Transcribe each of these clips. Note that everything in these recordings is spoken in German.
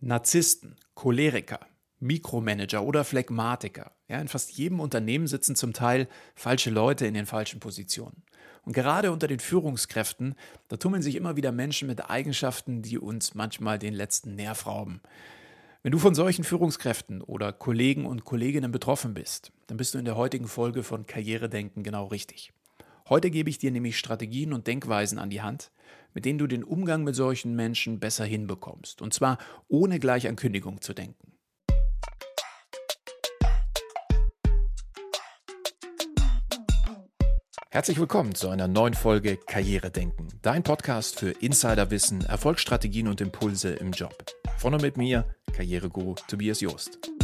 Narzissten, Choleriker, Mikromanager oder Phlegmatiker. Ja, in fast jedem Unternehmen sitzen zum Teil falsche Leute in den falschen Positionen. Und gerade unter den Führungskräften, da tummeln sich immer wieder Menschen mit Eigenschaften, die uns manchmal den letzten Nerv rauben. Wenn du von solchen Führungskräften oder Kollegen und Kolleginnen betroffen bist, dann bist du in der heutigen Folge von Karrieredenken genau richtig. Heute gebe ich dir nämlich Strategien und Denkweisen an die Hand, mit denen du den Umgang mit solchen Menschen besser hinbekommst. Und zwar ohne gleich an Kündigung zu denken. Herzlich willkommen zu einer neuen Folge Karriere denken, dein Podcast für Insiderwissen, Erfolgsstrategien und Impulse im Job. Von und mit mir, Karriereguru Tobias Joost.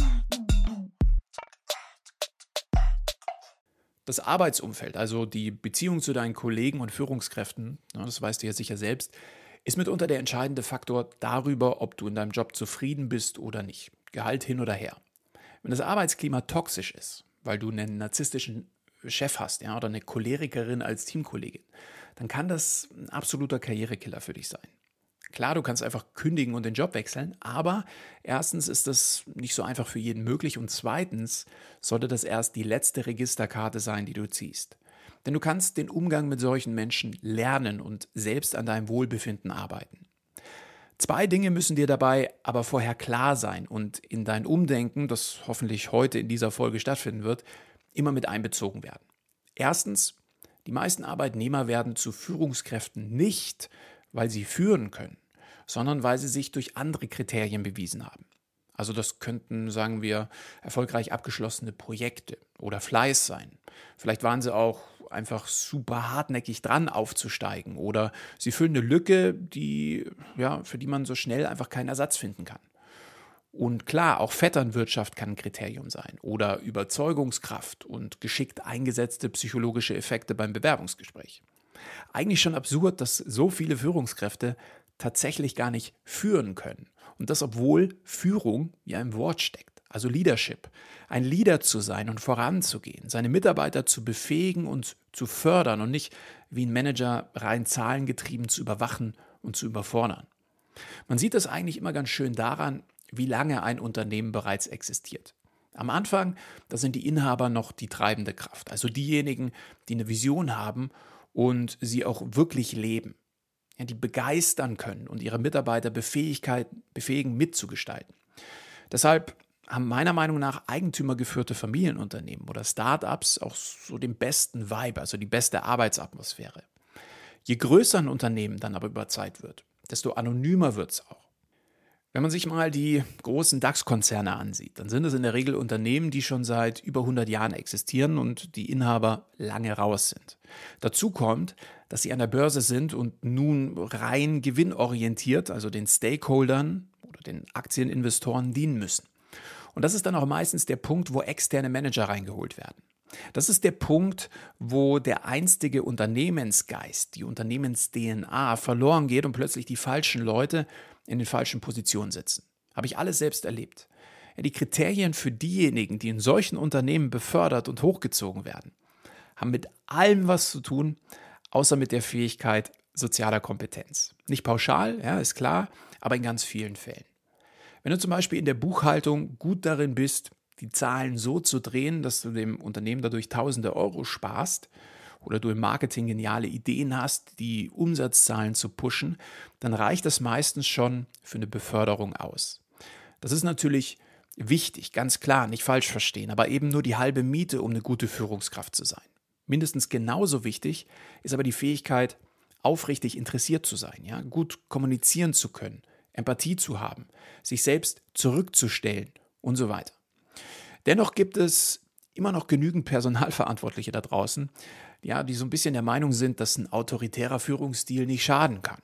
Das Arbeitsumfeld, also die Beziehung zu deinen Kollegen und Führungskräften, das weißt du ja sicher selbst, ist mitunter der entscheidende Faktor darüber, ob du in deinem Job zufrieden bist oder nicht. Gehalt hin oder her. Wenn das Arbeitsklima toxisch ist, weil du einen narzisstischen Chef hast, ja, oder eine Cholerikerin als Teamkollegin, dann kann das ein absoluter Karrierekiller für dich sein. Klar, du kannst einfach kündigen und den Job wechseln, aber erstens ist das nicht so einfach für jeden möglich und zweitens sollte das erst die letzte Registerkarte sein, die du ziehst. Denn du kannst den Umgang mit solchen Menschen lernen und selbst an deinem Wohlbefinden arbeiten. Zwei Dinge müssen dir dabei aber vorher klar sein und in dein Umdenken, das hoffentlich heute in dieser Folge stattfinden wird, immer mit einbezogen werden. Erstens, die meisten Arbeitnehmer werden zu Führungskräften nicht, weil sie führen können, sondern weil sie sich durch andere Kriterien bewiesen haben. Also das könnten, sagen wir, erfolgreich abgeschlossene Projekte oder Fleiß sein. Vielleicht waren sie auch einfach super hartnäckig dran aufzusteigen oder sie füllen eine Lücke, die, ja, für die man so schnell einfach keinen Ersatz finden kann. Und klar, auch Vetternwirtschaft kann ein Kriterium sein oder Überzeugungskraft und geschickt eingesetzte psychologische Effekte beim Bewerbungsgespräch. Eigentlich schon absurd, dass so viele Führungskräfte tatsächlich gar nicht führen können. Und das, obwohl Führung ja im Wort steckt, also Leadership. Ein Leader zu sein und voranzugehen, seine Mitarbeiter zu befähigen und zu fördern und nicht wie ein Manager rein zahlengetrieben zu überwachen und zu überfordern. Man sieht das eigentlich immer ganz schön daran, wie lange ein Unternehmen bereits existiert. Am Anfang, da sind die Inhaber noch die treibende Kraft, also diejenigen, die eine Vision haben und sie auch wirklich leben, die begeistern können und ihre Mitarbeiter befähigen, mitzugestalten. Deshalb haben meiner Meinung nach eigentümergeführte Familienunternehmen oder Startups auch so den besten Vibe, also die beste Arbeitsatmosphäre. Je größer ein Unternehmen dann aber über Zeit wird, desto anonymer wird es auch. Wenn man sich mal die großen DAX-Konzerne ansieht, dann sind es in der Regel Unternehmen, die schon seit über 100 Jahren existieren und die Inhaber lange raus sind. Dazu kommt, dass sie an der Börse sind und nun rein gewinnorientiert, also den Stakeholdern oder den Aktieninvestoren dienen müssen. Und das ist dann auch meistens der Punkt, wo externe Manager reingeholt werden. Das ist der Punkt, wo der einstige Unternehmensgeist, die Unternehmens-DNA verloren geht und plötzlich die falschen Leute in den falschen Positionen sitzen. Habe ich alles selbst erlebt. Ja, die Kriterien für diejenigen, die in solchen Unternehmen befördert und hochgezogen werden, haben mit allem was zu tun, außer mit der Fähigkeit sozialer Kompetenz. Nicht pauschal, ja, ist klar, aber in ganz vielen Fällen. Wenn du zum Beispiel in der Buchhaltung gut darin bist, die Zahlen so zu drehen, dass du dem Unternehmen dadurch tausende Euro sparst, oder du im Marketing geniale Ideen hast, die Umsatzzahlen zu pushen, dann reicht das meistens schon für eine Beförderung aus. Das ist natürlich wichtig, ganz klar, nicht falsch verstehen, aber eben nur die halbe Miete, um eine gute Führungskraft zu sein. Mindestens genauso wichtig ist aber die Fähigkeit, aufrichtig interessiert zu sein, ja, gut kommunizieren zu können, Empathie zu haben, sich selbst zurückzustellen und so weiter. Dennoch gibt es immer noch genügend Personalverantwortliche da draußen, ja, die so ein bisschen der Meinung sind, dass ein autoritärer Führungsstil nicht schaden kann,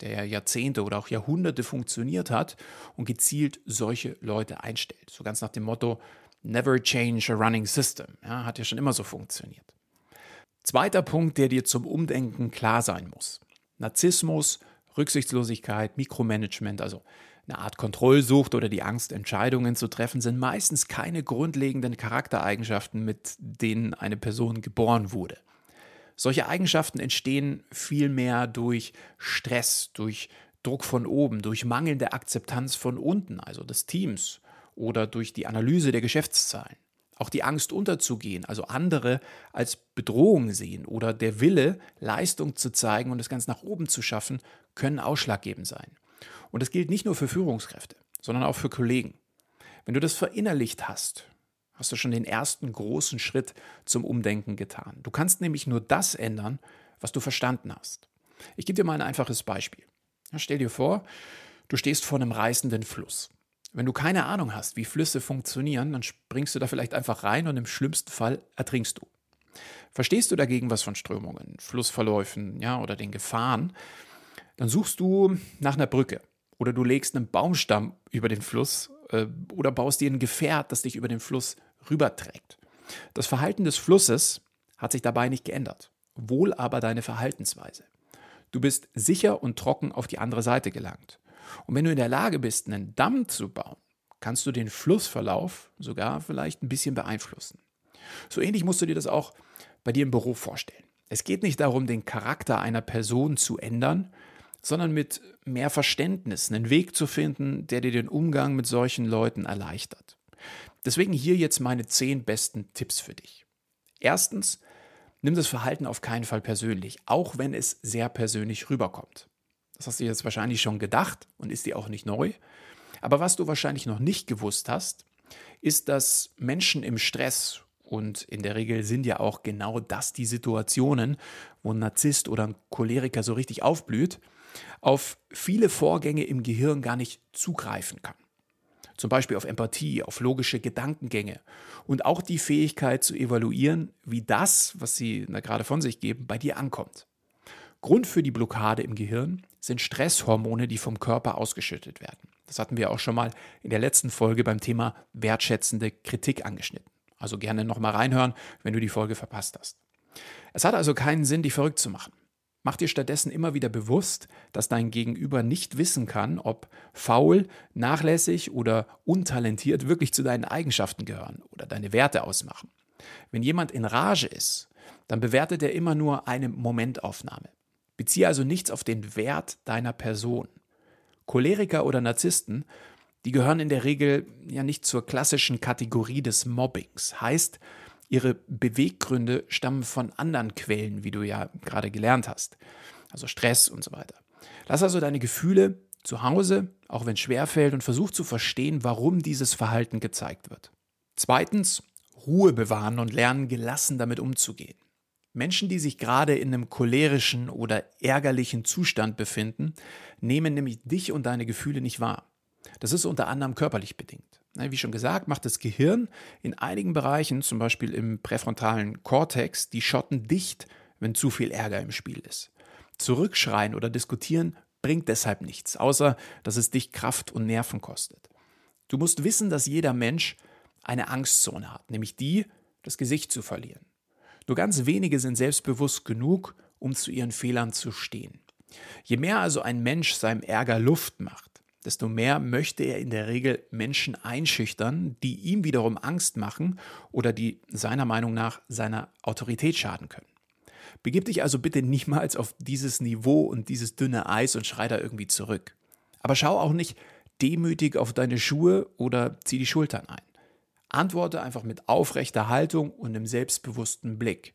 der Jahrzehnte oder auch Jahrhunderte funktioniert hat und gezielt solche Leute einstellt. So ganz nach dem Motto, never change a running system. Ja, hat ja schon immer so funktioniert. Zweiter Punkt, der dir zum Umdenken klar sein muss. Narzissmus, Rücksichtslosigkeit, Mikromanagement, also eine Art Kontrollsucht oder die Angst, Entscheidungen zu treffen, sind meistens keine grundlegenden Charaktereigenschaften, mit denen eine Person geboren wurde. Solche Eigenschaften entstehen vielmehr durch Stress, durch Druck von oben, durch mangelnde Akzeptanz von unten, also des Teams, oder durch die Analyse der Geschäftszahlen. Auch die Angst unterzugehen, also andere als Bedrohung sehen oder der Wille, Leistung zu zeigen und das Ganze nach oben zu schaffen, können ausschlaggebend sein. Und das gilt nicht nur für Führungskräfte, sondern auch für Kollegen. Wenn du das verinnerlicht hast, hast du schon den ersten großen Schritt zum Umdenken getan. Du kannst nämlich nur das ändern, was du verstanden hast. Ich gebe dir mal ein einfaches Beispiel. stell dir vor, du stehst vor einem reißenden Fluss. Wenn du keine Ahnung hast, wie Flüsse funktionieren, dann springst du da vielleicht einfach rein und im schlimmsten Fall ertrinkst du. Verstehst du dagegen was von Strömungen, Flussverläufen, ja, oder den Gefahren, dann suchst du nach einer Brücke oder du legst einen Baumstamm über den Fluss äh, oder baust dir ein Gefährt, das dich über den Fluss rüberträgt. Das Verhalten des Flusses hat sich dabei nicht geändert, wohl aber deine Verhaltensweise. Du bist sicher und trocken auf die andere Seite gelangt. Und wenn du in der Lage bist, einen Damm zu bauen, kannst du den Flussverlauf sogar vielleicht ein bisschen beeinflussen. So ähnlich musst du dir das auch bei dir im Büro vorstellen. Es geht nicht darum, den Charakter einer Person zu ändern, sondern mit mehr Verständnis einen Weg zu finden, der dir den Umgang mit solchen Leuten erleichtert. Deswegen hier jetzt meine zehn besten Tipps für dich. Erstens, nimm das Verhalten auf keinen Fall persönlich, auch wenn es sehr persönlich rüberkommt. Das hast du jetzt wahrscheinlich schon gedacht und ist dir auch nicht neu. Aber was du wahrscheinlich noch nicht gewusst hast, ist, dass Menschen im Stress, und in der Regel sind ja auch genau das die Situationen, wo ein Narzisst oder ein Choleriker so richtig aufblüht, auf viele Vorgänge im Gehirn gar nicht zugreifen kann. Zum Beispiel auf Empathie, auf logische Gedankengänge und auch die Fähigkeit zu evaluieren, wie das, was sie gerade von sich geben, bei dir ankommt. Grund für die Blockade im Gehirn sind Stresshormone, die vom Körper ausgeschüttet werden. Das hatten wir auch schon mal in der letzten Folge beim Thema wertschätzende Kritik angeschnitten. Also gerne nochmal reinhören, wenn du die Folge verpasst hast. Es hat also keinen Sinn, dich verrückt zu machen. Mach dir stattdessen immer wieder bewusst, dass dein Gegenüber nicht wissen kann, ob faul, nachlässig oder untalentiert wirklich zu deinen Eigenschaften gehören oder deine Werte ausmachen. Wenn jemand in Rage ist, dann bewertet er immer nur eine Momentaufnahme. Beziehe also nichts auf den Wert deiner Person. Choleriker oder Narzissten, die gehören in der Regel ja nicht zur klassischen Kategorie des Mobbings. Heißt, ihre Beweggründe stammen von anderen Quellen, wie du ja gerade gelernt hast. Also Stress und so weiter. Lass also deine Gefühle zu Hause, auch wenn es schwerfällt, und versuch zu verstehen, warum dieses Verhalten gezeigt wird. Zweitens, Ruhe bewahren und lernen, gelassen damit umzugehen. Menschen, die sich gerade in einem cholerischen oder ärgerlichen Zustand befinden, nehmen nämlich dich und deine Gefühle nicht wahr. Das ist unter anderem körperlich bedingt. Wie schon gesagt, macht das Gehirn in einigen Bereichen, zum Beispiel im präfrontalen Kortex, die Schotten dicht, wenn zu viel Ärger im Spiel ist. Zurückschreien oder diskutieren bringt deshalb nichts, außer dass es dich Kraft und Nerven kostet. Du musst wissen, dass jeder Mensch eine Angstzone hat, nämlich die, das Gesicht zu verlieren. Nur ganz wenige sind selbstbewusst genug, um zu ihren Fehlern zu stehen. Je mehr also ein Mensch seinem Ärger Luft macht, desto mehr möchte er in der Regel Menschen einschüchtern, die ihm wiederum Angst machen oder die seiner Meinung nach seiner Autorität schaden können. Begib dich also bitte niemals auf dieses Niveau und dieses dünne Eis und schrei da irgendwie zurück. Aber schau auch nicht demütig auf deine Schuhe oder zieh die Schultern ein. Antworte einfach mit aufrechter Haltung und einem selbstbewussten Blick.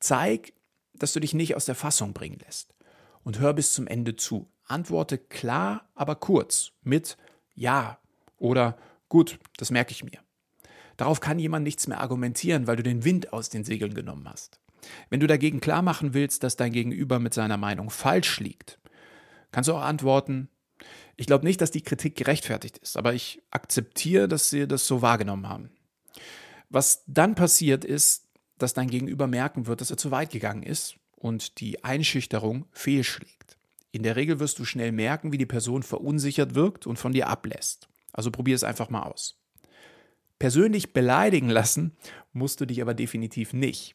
Zeig, dass du dich nicht aus der Fassung bringen lässt. Und hör bis zum Ende zu. Antworte klar, aber kurz mit Ja oder Gut, das merke ich mir. Darauf kann jemand nichts mehr argumentieren, weil du den Wind aus den Segeln genommen hast. Wenn du dagegen klar machen willst, dass dein Gegenüber mit seiner Meinung falsch liegt, kannst du auch antworten, ich glaube nicht, dass die Kritik gerechtfertigt ist, aber ich akzeptiere, dass sie das so wahrgenommen haben. Was dann passiert ist, dass dein Gegenüber merken wird, dass er zu weit gegangen ist und die Einschüchterung fehlschlägt. In der Regel wirst du schnell merken, wie die Person verunsichert wirkt und von dir ablässt. Also probier es einfach mal aus. Persönlich beleidigen lassen musst du dich aber definitiv nicht.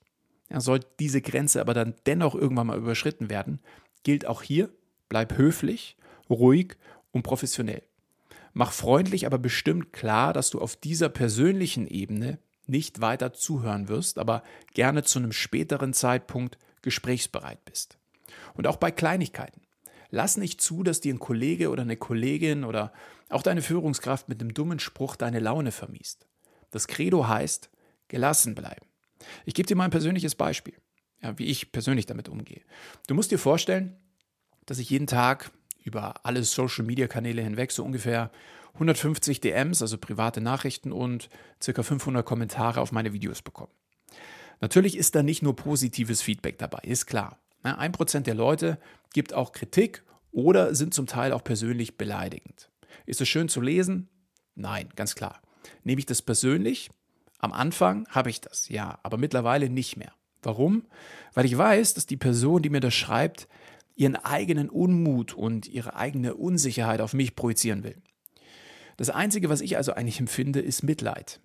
Ja, soll diese Grenze aber dann dennoch irgendwann mal überschritten werden, gilt auch hier, bleib höflich, ruhig und professionell. Mach freundlich, aber bestimmt klar, dass du auf dieser persönlichen Ebene nicht weiter zuhören wirst, aber gerne zu einem späteren Zeitpunkt gesprächsbereit bist. Und auch bei Kleinigkeiten. Lass nicht zu, dass dir ein Kollege oder eine Kollegin oder auch deine Führungskraft mit einem dummen Spruch deine Laune vermiest. Das Credo heißt, gelassen bleiben. Ich gebe dir mal ein persönliches Beispiel, ja, wie ich persönlich damit umgehe. Du musst dir vorstellen, dass ich jeden Tag über alle Social-Media-Kanäle hinweg so ungefähr 150 DMs, also private Nachrichten und circa 500 Kommentare auf meine Videos bekomme. Natürlich ist da nicht nur positives Feedback dabei, ist klar. Ein Prozent der Leute gibt auch Kritik oder sind zum Teil auch persönlich beleidigend. Ist es schön zu lesen? Nein, ganz klar. Nehme ich das persönlich? Am Anfang habe ich das, ja, aber mittlerweile nicht mehr. Warum? Weil ich weiß, dass die Person, die mir das schreibt, ihren eigenen Unmut und ihre eigene Unsicherheit auf mich projizieren will. Das Einzige, was ich also eigentlich empfinde, ist Mitleid.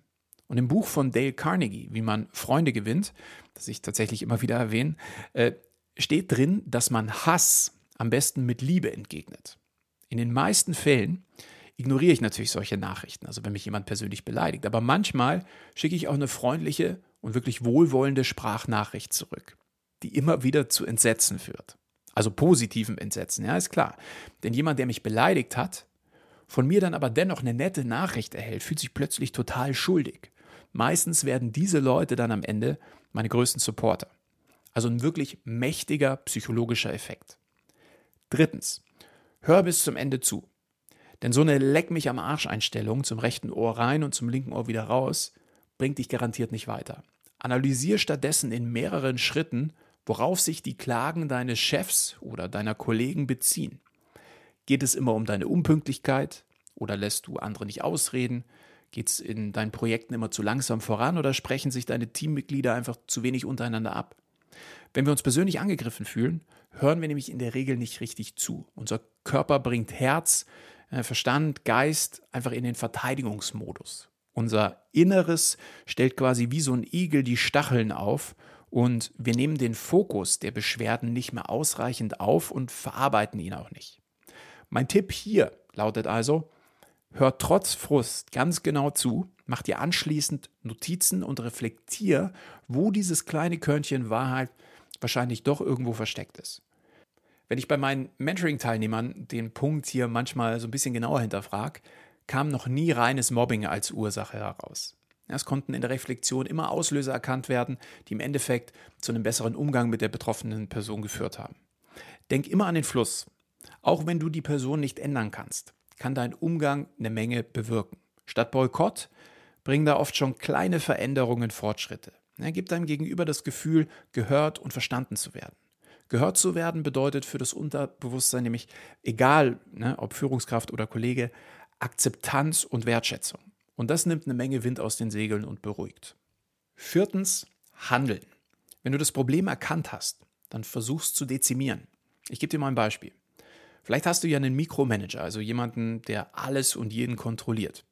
Und im Buch von Dale Carnegie, wie man Freunde gewinnt, das ich tatsächlich immer wieder erwähne, äh, steht drin, dass man Hass am besten mit Liebe entgegnet. In den meisten Fällen ignoriere ich natürlich solche Nachrichten, also wenn mich jemand persönlich beleidigt. Aber manchmal schicke ich auch eine freundliche und wirklich wohlwollende Sprachnachricht zurück, die immer wieder zu Entsetzen führt. Also positivem Entsetzen, ja, ist klar. Denn jemand, der mich beleidigt hat, von mir dann aber dennoch eine nette Nachricht erhält, fühlt sich plötzlich total schuldig. Meistens werden diese Leute dann am Ende meine größten Supporter. Also ein wirklich mächtiger psychologischer Effekt. Drittens, hör bis zum Ende zu. Denn so eine Leck mich am Arsch Einstellung zum rechten Ohr rein und zum linken Ohr wieder raus bringt dich garantiert nicht weiter. Analysier stattdessen in mehreren Schritten, worauf sich die Klagen deines Chefs oder deiner Kollegen beziehen. Geht es immer um deine Unpünktlichkeit oder lässt du andere nicht ausreden? Geht es in deinen Projekten immer zu langsam voran oder sprechen sich deine Teammitglieder einfach zu wenig untereinander ab? Wenn wir uns persönlich angegriffen fühlen, hören wir nämlich in der Regel nicht richtig zu. Unser Körper bringt Herz, äh, Verstand, Geist einfach in den Verteidigungsmodus. Unser Inneres stellt quasi wie so ein Igel die Stacheln auf und wir nehmen den Fokus der Beschwerden nicht mehr ausreichend auf und verarbeiten ihn auch nicht. Mein Tipp hier lautet also, hör trotz Frust ganz genau zu, mach dir anschließend Notizen und reflektier, wo dieses kleine Körnchen Wahrheit wahrscheinlich doch irgendwo versteckt ist. Wenn ich bei meinen Mentoring-Teilnehmern den Punkt hier manchmal so ein bisschen genauer hinterfrage, kam noch nie reines Mobbing als Ursache heraus. Es konnten in der Reflexion immer Auslöser erkannt werden, die im Endeffekt zu einem besseren Umgang mit der betroffenen Person geführt haben. Denk immer an den Fluss. Auch wenn du die Person nicht ändern kannst, kann dein Umgang eine Menge bewirken. Statt Boykott bringen da oft schon kleine Veränderungen Fortschritte. Er gibt deinem Gegenüber das Gefühl, gehört und verstanden zu werden. Gehört zu werden bedeutet für das Unterbewusstsein nämlich, egal ne, ob Führungskraft oder Kollege, Akzeptanz und Wertschätzung. Und das nimmt eine Menge Wind aus den Segeln und beruhigt. Viertens, Handeln. Wenn du das Problem erkannt hast, dann versuchst zu dezimieren. Ich gebe dir mal ein Beispiel. Vielleicht hast du ja einen Mikromanager, also jemanden, der alles und jeden kontrolliert.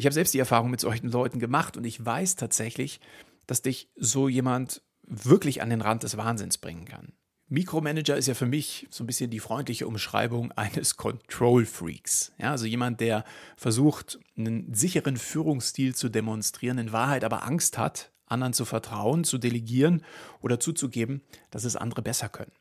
Ich habe selbst die Erfahrung mit solchen Leuten gemacht und ich weiß tatsächlich, dass dich so jemand wirklich an den Rand des Wahnsinns bringen kann. Mikromanager ist ja für mich so ein bisschen die freundliche Umschreibung eines Control Freaks. Ja, also jemand, der versucht, einen sicheren Führungsstil zu demonstrieren, in Wahrheit aber Angst hat, anderen zu vertrauen, zu delegieren oder zuzugeben, dass es andere besser können.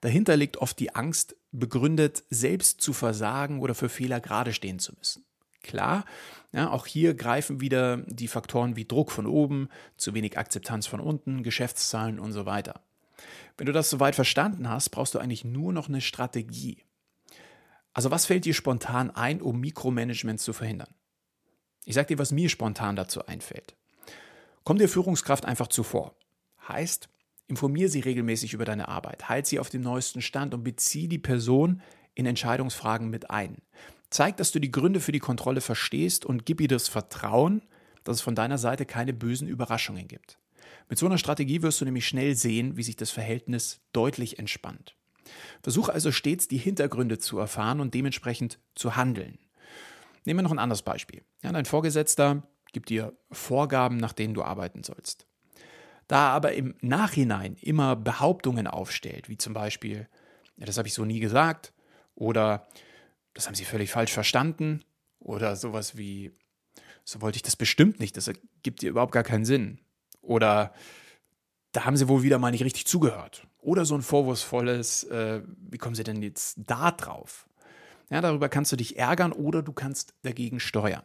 Dahinter liegt oft die Angst, begründet, selbst zu versagen oder für Fehler gerade stehen zu müssen. Klar, ja, auch hier greifen wieder die Faktoren wie Druck von oben, zu wenig Akzeptanz von unten, Geschäftszahlen und so weiter. Wenn du das soweit verstanden hast, brauchst du eigentlich nur noch eine Strategie. Also was fällt dir spontan ein, um Mikromanagement zu verhindern? Ich sage dir, was mir spontan dazu einfällt. Komm dir Führungskraft einfach zuvor. Heißt, informier sie regelmäßig über deine Arbeit, halt sie auf dem neuesten Stand und bezieh die Person in Entscheidungsfragen mit ein. Zeig, dass du die Gründe für die Kontrolle verstehst und gib ihr das Vertrauen, dass es von deiner Seite keine bösen Überraschungen gibt. Mit so einer Strategie wirst du nämlich schnell sehen, wie sich das Verhältnis deutlich entspannt. Versuche also stets die Hintergründe zu erfahren und dementsprechend zu handeln. Nehmen wir noch ein anderes Beispiel. Ja, dein Vorgesetzter gibt dir Vorgaben, nach denen du arbeiten sollst. Da er aber im Nachhinein immer Behauptungen aufstellt, wie zum Beispiel, ja, das habe ich so nie gesagt, oder das haben Sie völlig falsch verstanden, oder sowas wie, so wollte ich das bestimmt nicht, das ergibt dir überhaupt gar keinen Sinn. Oder da haben sie wohl wieder mal nicht richtig zugehört. Oder so ein vorwurfsvolles, äh, wie kommen sie denn jetzt da drauf? Ja, darüber kannst du dich ärgern oder du kannst dagegen steuern.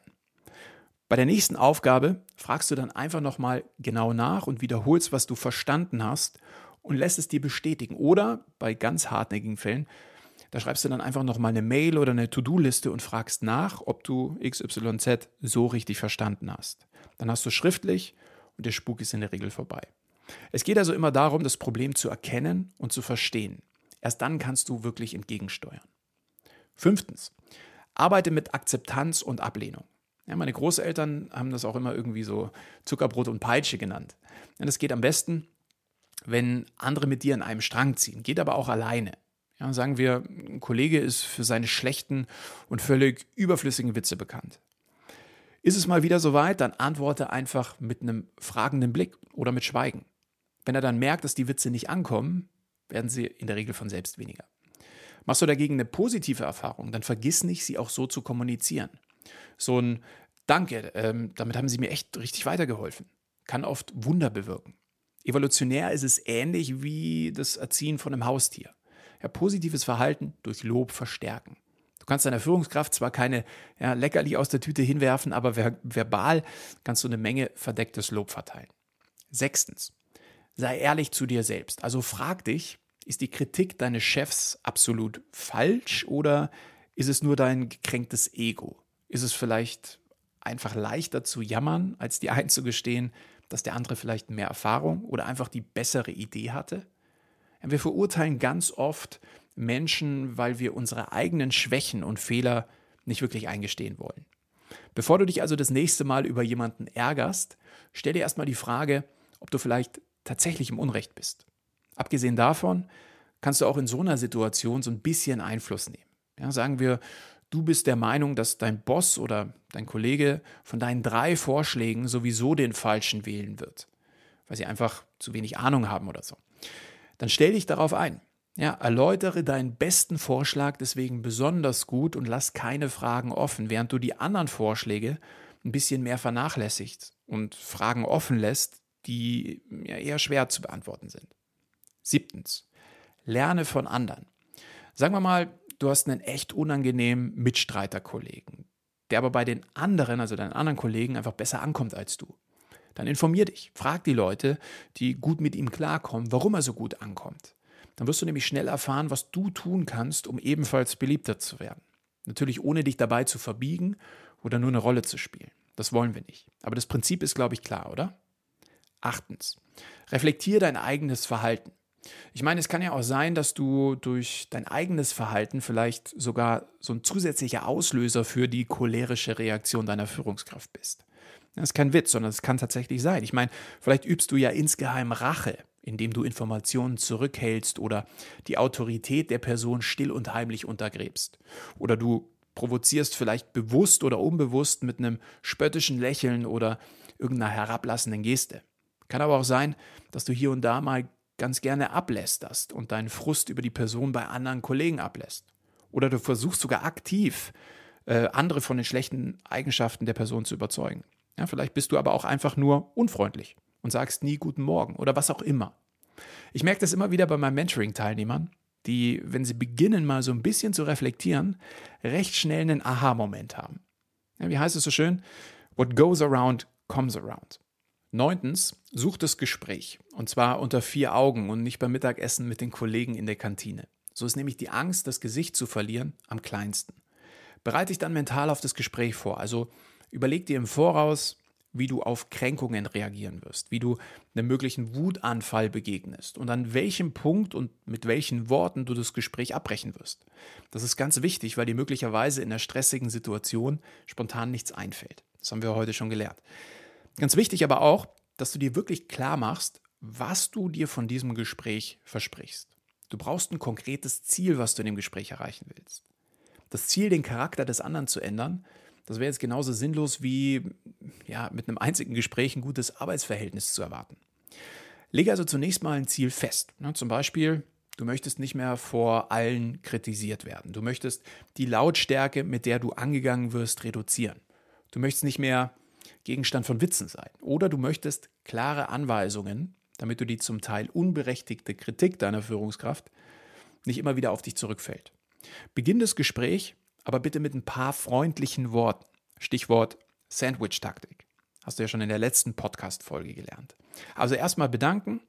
Bei der nächsten Aufgabe fragst du dann einfach nochmal genau nach und wiederholst, was du verstanden hast und lässt es dir bestätigen. Oder bei ganz hartnäckigen Fällen, da schreibst du dann einfach nochmal eine Mail oder eine To-Do-Liste und fragst nach, ob du XYZ so richtig verstanden hast. Dann hast du schriftlich und der Spuk ist in der Regel vorbei. Es geht also immer darum, das Problem zu erkennen und zu verstehen. Erst dann kannst du wirklich entgegensteuern. Fünftens, arbeite mit Akzeptanz und Ablehnung. Ja, meine Großeltern haben das auch immer irgendwie so Zuckerbrot und Peitsche genannt. Ja, das geht am besten, wenn andere mit dir in einem Strang ziehen, geht aber auch alleine. Ja, sagen wir, ein Kollege ist für seine schlechten und völlig überflüssigen Witze bekannt. Ist es mal wieder soweit, dann antworte einfach mit einem fragenden Blick oder mit Schweigen. Wenn er dann merkt, dass die Witze nicht ankommen, werden sie in der Regel von selbst weniger. Machst du dagegen eine positive Erfahrung, dann vergiss nicht, sie auch so zu kommunizieren. So ein Danke, ähm, damit haben Sie mir echt richtig weitergeholfen, kann oft Wunder bewirken. Evolutionär ist es ähnlich wie das Erziehen von einem Haustier. Ja, positives Verhalten durch Lob verstärken. Du kannst deiner Führungskraft zwar keine ja, Leckerli aus der Tüte hinwerfen, aber ver verbal kannst du eine Menge verdecktes Lob verteilen. Sechstens, sei ehrlich zu dir selbst. Also frag dich, ist die Kritik deines Chefs absolut falsch oder ist es nur dein gekränktes Ego? Ist es vielleicht einfach leichter zu jammern, als dir einzugestehen, dass der andere vielleicht mehr Erfahrung oder einfach die bessere Idee hatte? Wir verurteilen ganz oft Menschen, weil wir unsere eigenen Schwächen und Fehler nicht wirklich eingestehen wollen. Bevor du dich also das nächste Mal über jemanden ärgerst, stell dir erstmal die Frage, ob du vielleicht tatsächlich im Unrecht bist. Abgesehen davon kannst du auch in so einer Situation so ein bisschen Einfluss nehmen. Ja, sagen wir, du bist der Meinung, dass dein Boss oder dein Kollege von deinen drei Vorschlägen sowieso den falschen wählen wird, weil sie einfach zu wenig Ahnung haben oder so. Dann stell dich darauf ein. Ja, erläutere deinen besten Vorschlag deswegen besonders gut und lass keine Fragen offen, während du die anderen Vorschläge ein bisschen mehr vernachlässigst und Fragen offen lässt, die ja eher schwer zu beantworten sind. Siebtens, lerne von anderen. Sagen wir mal, du hast einen echt unangenehmen Mitstreiterkollegen, der aber bei den anderen, also deinen anderen Kollegen, einfach besser ankommt als du. Dann informier dich, frag die Leute, die gut mit ihm klarkommen, warum er so gut ankommt. Dann wirst du nämlich schnell erfahren, was du tun kannst, um ebenfalls beliebter zu werden. Natürlich ohne dich dabei zu verbiegen oder nur eine Rolle zu spielen. Das wollen wir nicht. Aber das Prinzip ist, glaube ich, klar, oder? Achtens. Reflektier dein eigenes Verhalten. Ich meine, es kann ja auch sein, dass du durch dein eigenes Verhalten vielleicht sogar so ein zusätzlicher Auslöser für die cholerische Reaktion deiner Führungskraft bist. Das ist kein Witz, sondern es kann tatsächlich sein. Ich meine, vielleicht übst du ja insgeheim Rache, indem du Informationen zurückhältst oder die Autorität der Person still und heimlich untergräbst. Oder du provozierst vielleicht bewusst oder unbewusst mit einem spöttischen Lächeln oder irgendeiner herablassenden Geste. Kann aber auch sein, dass du hier und da mal ganz gerne ablästerst und deinen Frust über die Person bei anderen Kollegen ablässt. Oder du versuchst sogar aktiv, äh, andere von den schlechten Eigenschaften der Person zu überzeugen. Ja, vielleicht bist du aber auch einfach nur unfreundlich und sagst nie guten Morgen oder was auch immer. Ich merke das immer wieder bei meinen Mentoring-Teilnehmern, die, wenn sie beginnen, mal so ein bisschen zu reflektieren, recht schnell einen Aha-Moment haben. Ja, wie heißt es so schön? What goes around comes around. Neuntens, such das Gespräch. Und zwar unter vier Augen und nicht beim Mittagessen mit den Kollegen in der Kantine. So ist nämlich die Angst, das Gesicht zu verlieren, am kleinsten. Bereite dich dann mental auf das Gespräch vor. Also überleg dir im Voraus, wie du auf Kränkungen reagieren wirst, wie du einem möglichen Wutanfall begegnest und an welchem Punkt und mit welchen Worten du das Gespräch abbrechen wirst. Das ist ganz wichtig, weil dir möglicherweise in einer stressigen Situation spontan nichts einfällt. Das haben wir heute schon gelernt. Ganz wichtig aber auch, dass du dir wirklich klar machst, was du dir von diesem Gespräch versprichst. Du brauchst ein konkretes Ziel, was du in dem Gespräch erreichen willst. Das Ziel, den Charakter des anderen zu ändern, das wäre jetzt genauso sinnlos wie ja, mit einem einzigen Gespräch ein gutes Arbeitsverhältnis zu erwarten. Lege also zunächst mal ein Ziel fest. Ne, zum Beispiel, du möchtest nicht mehr vor allen kritisiert werden. Du möchtest die Lautstärke, mit der du angegangen wirst, reduzieren. Du möchtest nicht mehr Gegenstand von Witzen sein. Oder du möchtest klare Anweisungen, damit du die zum Teil unberechtigte Kritik deiner Führungskraft nicht immer wieder auf dich zurückfällt. Beginn das Gespräch aber bitte mit ein paar freundlichen Worten. Stichwort Sandwich-Taktik. Hast du ja schon in der letzten Podcast-Folge gelernt. Also erstmal bedanken,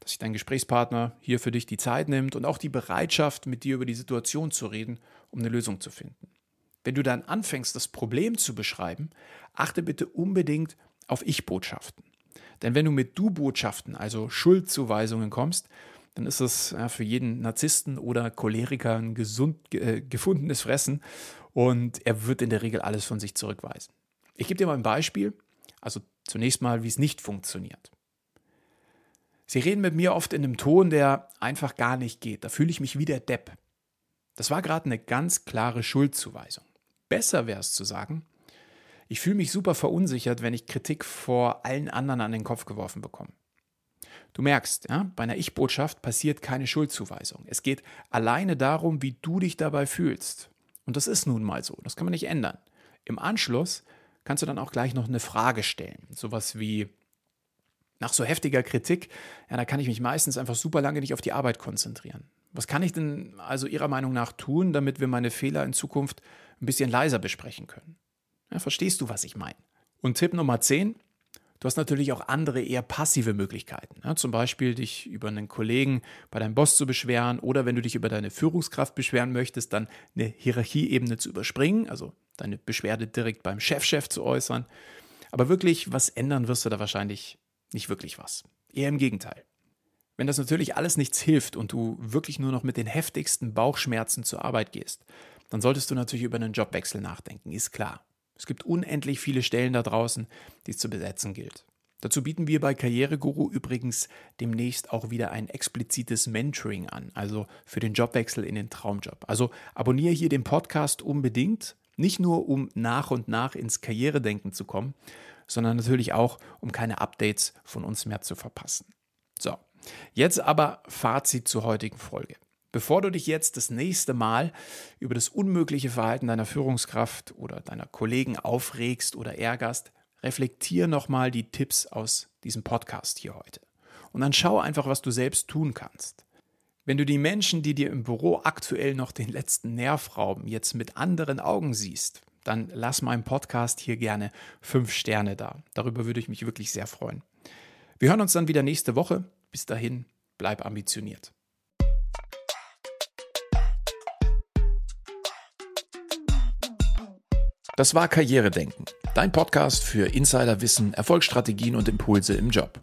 dass sich dein Gesprächspartner hier für dich die Zeit nimmt und auch die Bereitschaft, mit dir über die Situation zu reden, um eine Lösung zu finden. Wenn du dann anfängst, das Problem zu beschreiben, achte bitte unbedingt auf Ich-Botschaften. Denn wenn du mit Du-Botschaften, also Schuldzuweisungen kommst, dann ist das ja, für jeden Narzissten oder Choleriker ein gesund äh, gefundenes Fressen und er wird in der Regel alles von sich zurückweisen. Ich gebe dir mal ein Beispiel, also zunächst mal, wie es nicht funktioniert. Sie reden mit mir oft in einem Ton, der einfach gar nicht geht. Da fühle ich mich wie der Depp. Das war gerade eine ganz klare Schuldzuweisung. Besser wäre es zu sagen, ich fühle mich super verunsichert, wenn ich Kritik vor allen anderen an den Kopf geworfen bekomme. Du merkst, ja, bei einer Ich-Botschaft passiert keine Schuldzuweisung. Es geht alleine darum, wie du dich dabei fühlst. Und das ist nun mal so. Das kann man nicht ändern. Im Anschluss kannst du dann auch gleich noch eine Frage stellen. Sowas wie, nach so heftiger Kritik, ja, da kann ich mich meistens einfach super lange nicht auf die Arbeit konzentrieren. Was kann ich denn also Ihrer Meinung nach tun, damit wir meine Fehler in Zukunft ein bisschen leiser besprechen können? Ja, verstehst du, was ich meine? Und Tipp Nummer 10, Du hast natürlich auch andere, eher passive Möglichkeiten. Ja, zum Beispiel dich über einen Kollegen bei deinem Boss zu beschweren oder wenn du dich über deine Führungskraft beschweren möchtest, dann eine Hierarchieebene zu überspringen, also deine Beschwerde direkt beim Chefchef -Chef zu äußern. Aber wirklich was ändern wirst du da wahrscheinlich nicht wirklich was. Eher im Gegenteil. Wenn das natürlich alles nichts hilft und du wirklich nur noch mit den heftigsten Bauchschmerzen zur Arbeit gehst, dann solltest du natürlich über einen Jobwechsel nachdenken, ist klar. Es gibt unendlich viele Stellen da draußen, die es zu besetzen gilt. Dazu bieten wir bei Karriereguru übrigens demnächst auch wieder ein explizites Mentoring an, also für den Jobwechsel in den Traumjob. Also abonniere hier den Podcast unbedingt, nicht nur um nach und nach ins Karrieredenken zu kommen, sondern natürlich auch, um keine Updates von uns mehr zu verpassen. So, jetzt aber Fazit zur heutigen Folge. Bevor du dich jetzt das nächste Mal über das unmögliche Verhalten deiner Führungskraft oder deiner Kollegen aufregst oder ärgerst, reflektier nochmal die Tipps aus diesem Podcast hier heute. Und dann schau einfach, was du selbst tun kannst. Wenn du die Menschen, die dir im Büro aktuell noch den letzten Nerv rauben, jetzt mit anderen Augen siehst, dann lass meinem Podcast hier gerne fünf Sterne da. Darüber würde ich mich wirklich sehr freuen. Wir hören uns dann wieder nächste Woche. Bis dahin, bleib ambitioniert. Das war Karrieredenken, dein Podcast für Insiderwissen, Erfolgsstrategien und Impulse im Job.